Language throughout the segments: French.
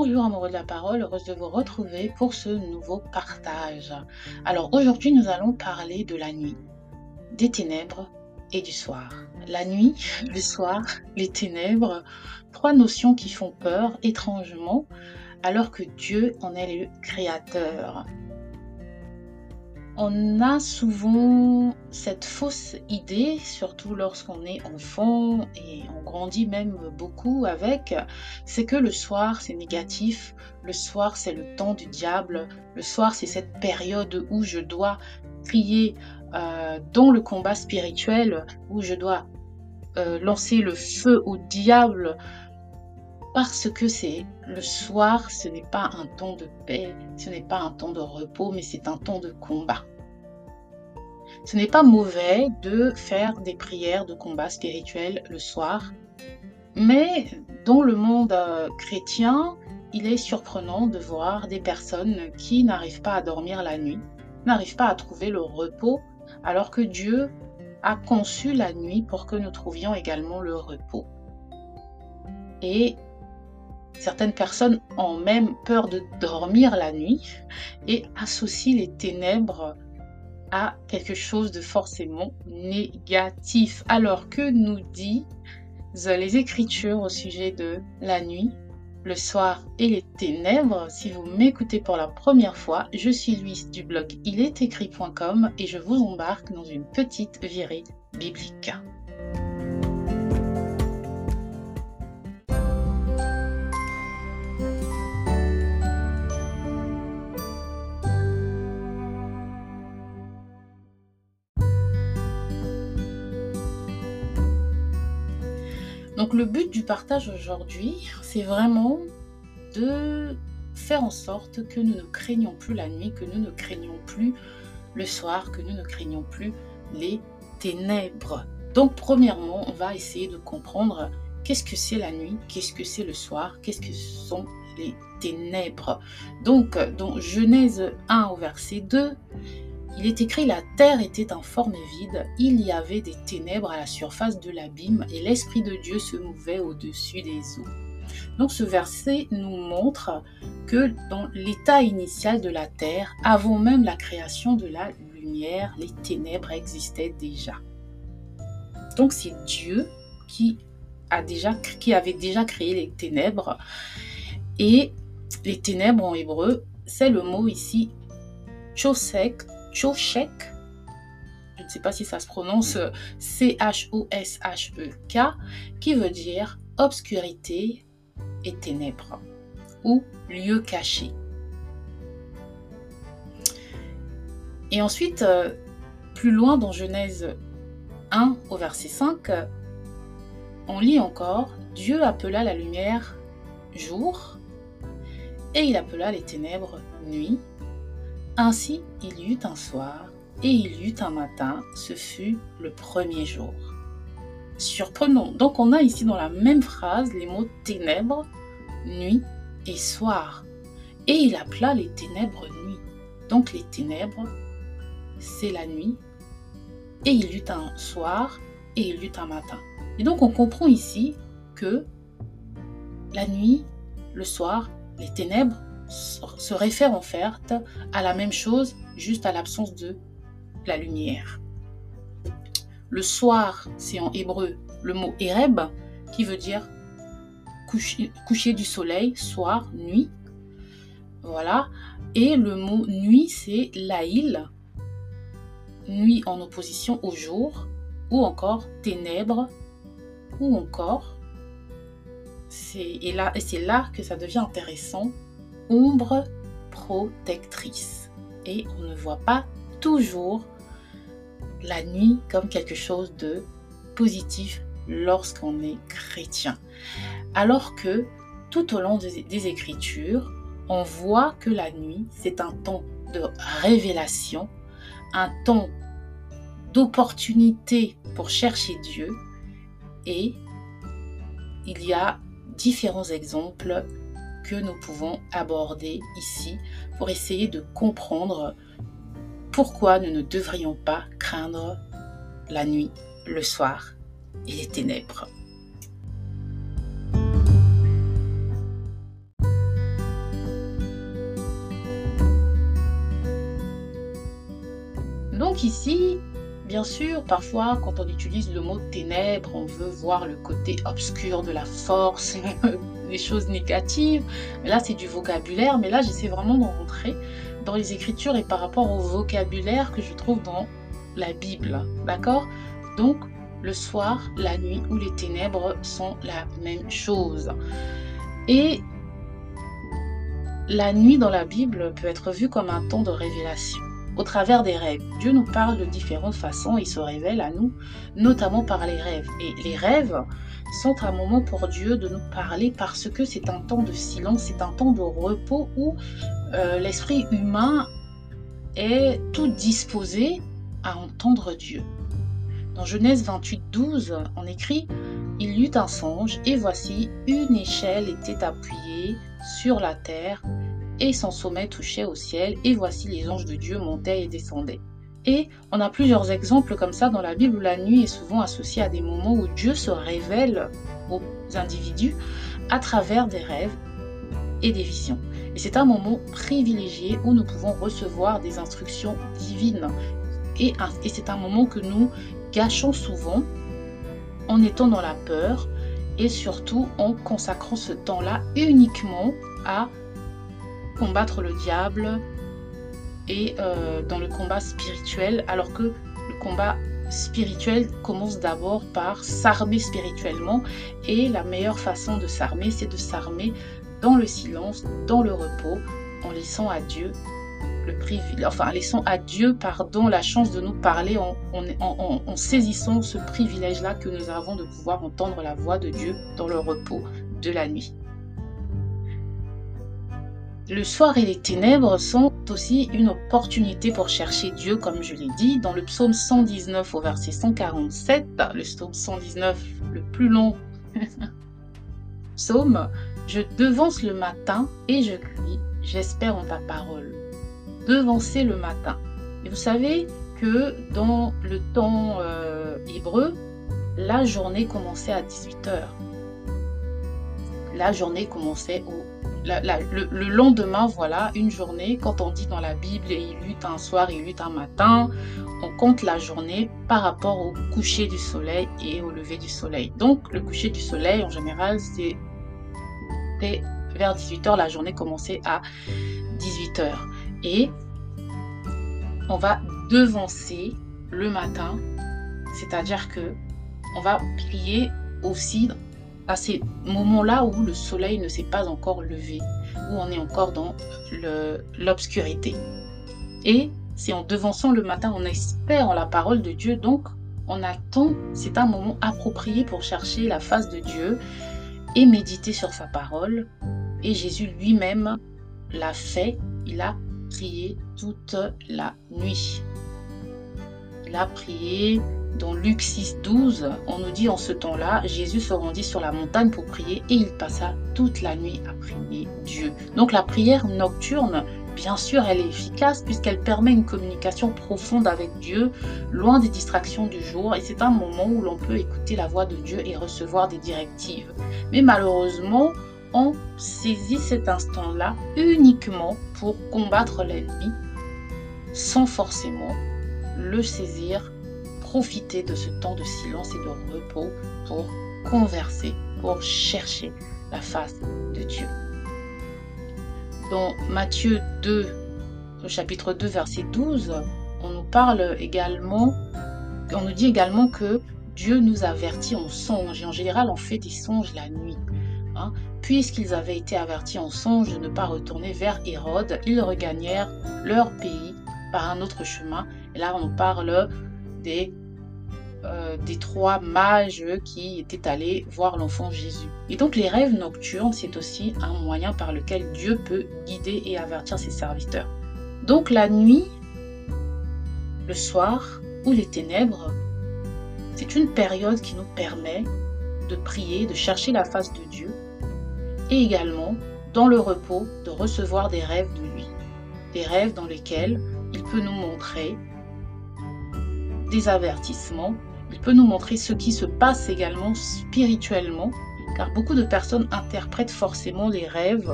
Bonjour amoureux de la parole, heureuse de vous retrouver pour ce nouveau partage. Alors aujourd'hui nous allons parler de la nuit, des ténèbres et du soir. La nuit, le soir, les ténèbres, trois notions qui font peur étrangement alors que Dieu en est le créateur on a souvent cette fausse idée, surtout lorsqu'on est enfant et on grandit même beaucoup avec, c'est que le soir c'est négatif, le soir c'est le temps du diable, le soir c'est cette période où je dois crier euh, dans le combat spirituel, où je dois euh, lancer le feu au diable parce que c'est le soir, ce n'est pas un temps de paix, ce n'est pas un temps de repos, mais c'est un temps de combat. Ce n'est pas mauvais de faire des prières de combat spirituel le soir, mais dans le monde euh, chrétien, il est surprenant de voir des personnes qui n'arrivent pas à dormir la nuit, n'arrivent pas à trouver le repos, alors que Dieu a conçu la nuit pour que nous trouvions également le repos. Et certaines personnes ont même peur de dormir la nuit et associent les ténèbres à quelque chose de forcément négatif. Alors que nous dit les Écritures au sujet de la nuit, le soir et les ténèbres. Si vous m'écoutez pour la première fois, je suis Louise du blog ilestécrit.com et je vous embarque dans une petite virée biblique. Donc le but du partage aujourd'hui, c'est vraiment de faire en sorte que nous ne craignons plus la nuit, que nous ne craignons plus le soir, que nous ne craignons plus les ténèbres. Donc premièrement, on va essayer de comprendre qu'est-ce que c'est la nuit, qu'est-ce que c'est le soir, qu'est-ce que sont les ténèbres. Donc dans Genèse 1 au verset 2, il est écrit La terre était en forme vide, il y avait des ténèbres à la surface de l'abîme, et l'Esprit de Dieu se mouvait au-dessus des eaux. Donc ce verset nous montre que dans l'état initial de la terre, avant même la création de la lumière, les ténèbres existaient déjà. Donc c'est Dieu qui, avait déjà créé les ténèbres. Et les ténèbres en hébreu, c'est le mot ici Choshek, je ne sais pas si ça se prononce C-H-O-S-H-E-K, qui veut dire obscurité et ténèbres ou lieu caché. Et ensuite, euh, plus loin dans Genèse 1 au verset 5, on lit encore Dieu appela la lumière jour et il appela les ténèbres nuit. Ainsi il y eut un soir et il y eut un matin, ce fut le premier jour. Surprenant. Donc on a ici dans la même phrase les mots ténèbres, nuit et soir. Et il appela les ténèbres nuit. Donc les ténèbres, c'est la nuit. Et il y eut un soir et il y eut un matin. Et donc on comprend ici que la nuit, le soir, les ténèbres se réfère en fait à la même chose, juste à l'absence de la lumière. Le soir, c'est en hébreu le mot Ereb, qui veut dire coucher, du soleil, soir, nuit. Voilà. Et le mot nuit, c'est laïl, nuit en opposition au jour, ou encore ténèbres, ou encore. Et, là, et c'est là que ça devient intéressant ombre protectrice. Et on ne voit pas toujours la nuit comme quelque chose de positif lorsqu'on est chrétien. Alors que tout au long des, Écritures, on voit que la nuit, c'est un temps de révélation, un temps d'opportunité pour chercher Dieu. Et il y a différents exemples nous pouvons aborder ici pour essayer de comprendre pourquoi nous ne devrions pas craindre la nuit, le soir et les ténèbres. Donc ici, bien sûr, parfois quand on utilise le mot ténèbres, on veut voir le côté obscur de la force, les choses négatives. Mais là, c'est du vocabulaire. Mais là, j'essaie vraiment d'en rentrer dans les Écritures et par rapport au vocabulaire que je trouve dans la Bible. D'accord? Donc, le soir, la nuit ou les ténèbres sont la même chose. Et la nuit dans la Bible peut être vue comme un temps de révélation au travers des rêves. Dieu nous parle de différentes façons, il se révèle à nous, notamment par les rêves. Et les rêves sont un moment pour Dieu de nous parler parce que c'est un temps de silence, c'est un temps de repos où euh, l'esprit humain est tout disposé à entendre Dieu. Dans Genèse 28, 12, on écrit Il eut un songe, et voici, une échelle était appuyée sur la terre, et son sommet touchait au ciel, et voici les anges de Dieu montaient et descendaient. Et on a plusieurs exemples comme ça dans la Bible où la nuit est souvent associée à des moments où Dieu se révèle aux individus à travers des rêves et des visions. Et c'est un moment privilégié où nous pouvons recevoir des instructions divines. Et, et c'est un moment que nous gâchons souvent en étant dans la peur et surtout en consacrant ce temps-là uniquement à combattre le diable et euh, dans le combat spirituel, alors que le combat spirituel commence d'abord par s'armer spirituellement et la meilleure façon de s'armer, c'est de s'armer dans le silence, dans le repos, en laissant à Dieu le enfin laissant à Dieu pardon la chance de nous parler en, en saisissant ce privilège-là que nous avons de pouvoir entendre la voix de Dieu dans le repos de la nuit. Le soir et les ténèbres sont aussi une opportunité pour chercher Dieu, comme je l'ai dit, dans le psaume 119 au verset 147, le psaume 119, le plus long psaume, je devance le matin et je crie, j'espère en ta parole. Devancer le matin. Et vous savez que dans le temps euh, hébreu, la journée commençait à 18h. La journée commençait au le, lendemain, voilà, une journée, quand on dit dans la Bible, il eut un soir, il eut un matin, on compte la journée par rapport au coucher du soleil et au lever du soleil. Donc, le coucher du soleil, en général, c'est vers 18h, la journée commençait à 18h. Et on va devancer le matin, c'est-à-dire que on va prier aussi à ces moments-là où le soleil ne s'est pas encore levé, où on est encore dans l'obscurité. Et c'est en devançant le matin, on espère en la parole de Dieu, donc on attend, c'est un moment approprié pour chercher la face de Dieu et méditer sur sa parole. Et Jésus lui-même l'a fait, il a prié toute la nuit. Il a prié dans Luc 6, 12, on nous dit en ce temps-là, Jésus se rendit sur la montagne pour prier et il passa toute la nuit à prier Dieu. Donc la prière nocturne, bien sûr, elle est efficace puisqu'elle permet une communication profonde avec Dieu, loin des distractions du jour, et c'est un moment où l'on peut écouter la voix de Dieu et recevoir des directives. Mais malheureusement, on saisit cet instant-là uniquement pour combattre l'ennemi, sans forcément le saisir profiter de ce temps de silence et de repos pour converser, pour chercher la face de Dieu. Dans Matthieu 2, au chapitre 2, verset 12, on nous parle également, on nous dit également que Dieu nous avertit en songe, et en général on fait des songes la nuit. Hein. Puisqu'ils avaient été avertis en songe de ne pas retourner vers Hérode, ils regagnèrent leur pays par un autre chemin. Et là on parle des, euh, des trois mages qui étaient allés voir l'enfant Jésus. Et donc les rêves nocturnes, c'est aussi un moyen par lequel Dieu peut guider et avertir ses serviteurs. Donc la nuit, le soir ou les ténèbres, c'est une période qui nous permet de prier, de chercher la face de Dieu et également, dans le repos, de recevoir des rêves de lui. Des rêves dans lesquels il peut nous montrer des avertissements. Il peut nous montrer ce qui se passe également spirituellement, car beaucoup de personnes interprètent forcément les rêves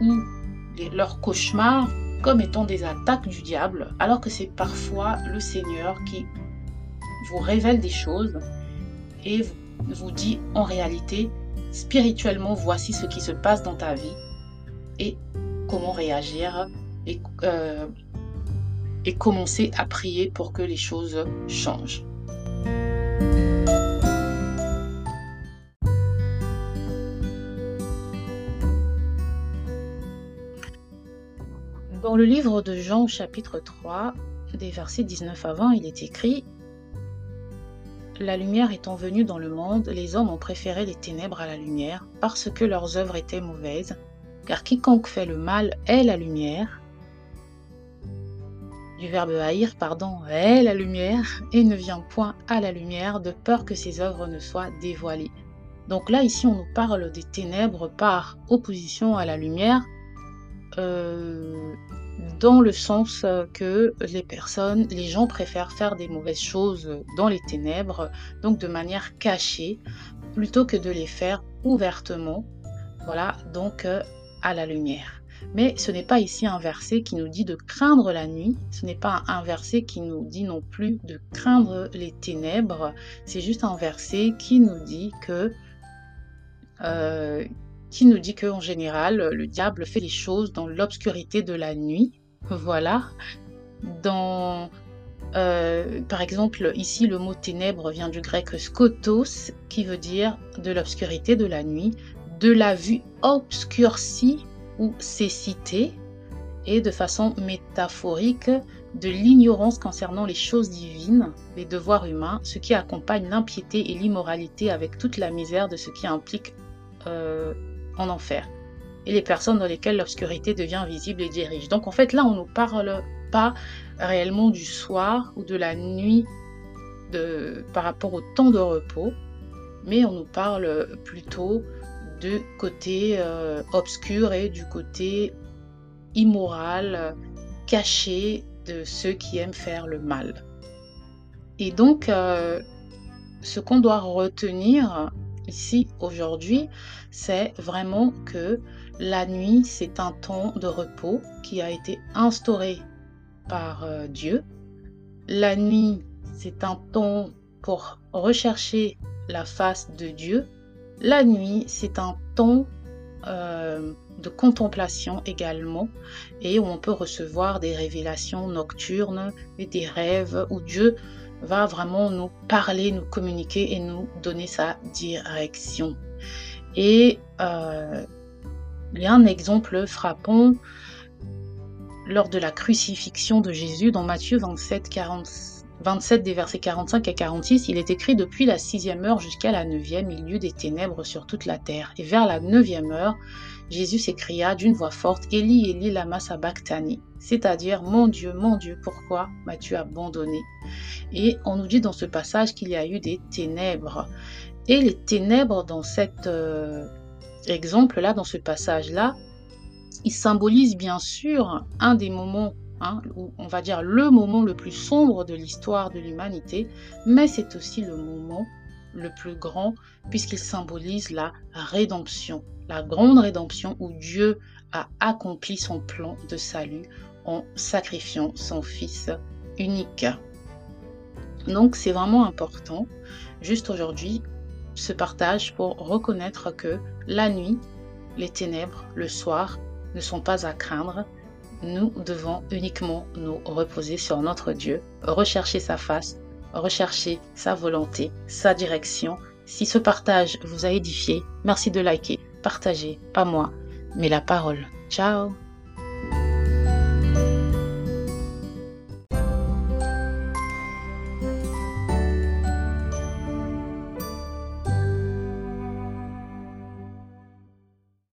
ou leurs cauchemars comme étant des attaques du diable, alors que c'est parfois le Seigneur qui vous révèle des choses et vous dit en réalité, spirituellement, voici ce qui se passe dans ta vie et comment réagir et, euh, commencer à prier pour que les choses changent. Dans le livre de Jean chapitre 3, des versets 19 à 20, il est écrit La lumière étant venue dans le monde, les hommes ont préféré les ténèbres à la lumière, parce que leurs œuvres étaient mauvaises, car quiconque fait le mal est la lumière, du verbe haïr, pardon, est la lumière, et ne vient point à la lumière de peur que ses œuvres ne soient dévoilées. Donc là, ici, on nous parle des ténèbres par opposition à la lumière, euh, dans le sens que les personnes, les gens préfèrent faire des mauvaises choses dans les ténèbres, donc de manière cachée, plutôt que de les faire ouvertement, voilà, donc euh, à la lumière. Mais ce n'est pas ici un verset qui nous dit de craindre la nuit, ce n'est pas un verset qui nous dit non plus de craindre les ténèbres, c'est juste un verset qui nous dit que euh, qui nous dit qu'en général, le diable fait les choses dans l'obscurité de la nuit. Voilà. Dans, euh, par exemple, ici, le mot ténèbres vient du grec skotos, qui veut dire de l'obscurité de la nuit, de la vue obscurcie ou cécité, et de façon métaphorique, de l'ignorance concernant les choses divines, les devoirs humains, ce qui accompagne l'impiété et l'immoralité avec toute la misère de ce qui implique euh, en enfer, et les personnes dans lesquelles l'obscurité devient visible et dirige. Donc en fait là, on ne nous parle pas réellement du soir ou de la nuit de, par rapport au temps de repos, mais on nous parle plutôt du côté euh, obscur et du côté immoral, caché de ceux qui aiment faire le mal. Et donc, euh, ce qu'on doit retenir ici aujourd'hui, c'est vraiment que la nuit, c'est un temps de repos qui a été instauré par euh, Dieu. La nuit, c'est un temps pour rechercher la face de Dieu. La nuit, c'est un temps euh, de contemplation également et où on peut recevoir des révélations nocturnes et des rêves où Dieu va vraiment nous parler, nous communiquer et nous donner sa direction. Et euh, il y a un exemple frappant lors de la crucifixion de Jésus dans Matthieu 27, 27 des versets 45 à 46, il est écrit Depuis la sixième heure jusqu'à la neuvième, il y eut des ténèbres sur toute la terre. Et vers la neuvième heure, Jésus s'écria d'une voix forte Eli, Eli, lama sabachthani c'est-à-dire Mon Dieu, mon Dieu, pourquoi m'as-tu abandonné? Et on nous dit dans ce passage qu'il y a eu des ténèbres. Et les ténèbres dans cet euh, exemple-là, dans ce passage-là, ils symbolisent bien sûr un des moments Hein, on va dire le moment le plus sombre de l'histoire de l'humanité, mais c'est aussi le moment le plus grand puisqu'il symbolise la rédemption, la grande rédemption où Dieu a accompli son plan de salut en sacrifiant son Fils unique. Donc c'est vraiment important, juste aujourd'hui, ce partage pour reconnaître que la nuit, les ténèbres, le soir ne sont pas à craindre. Nous devons uniquement nous reposer sur notre Dieu, rechercher sa face, rechercher sa volonté, sa direction. Si ce partage vous a édifié, merci de liker, partager, pas moi, mais la parole. Ciao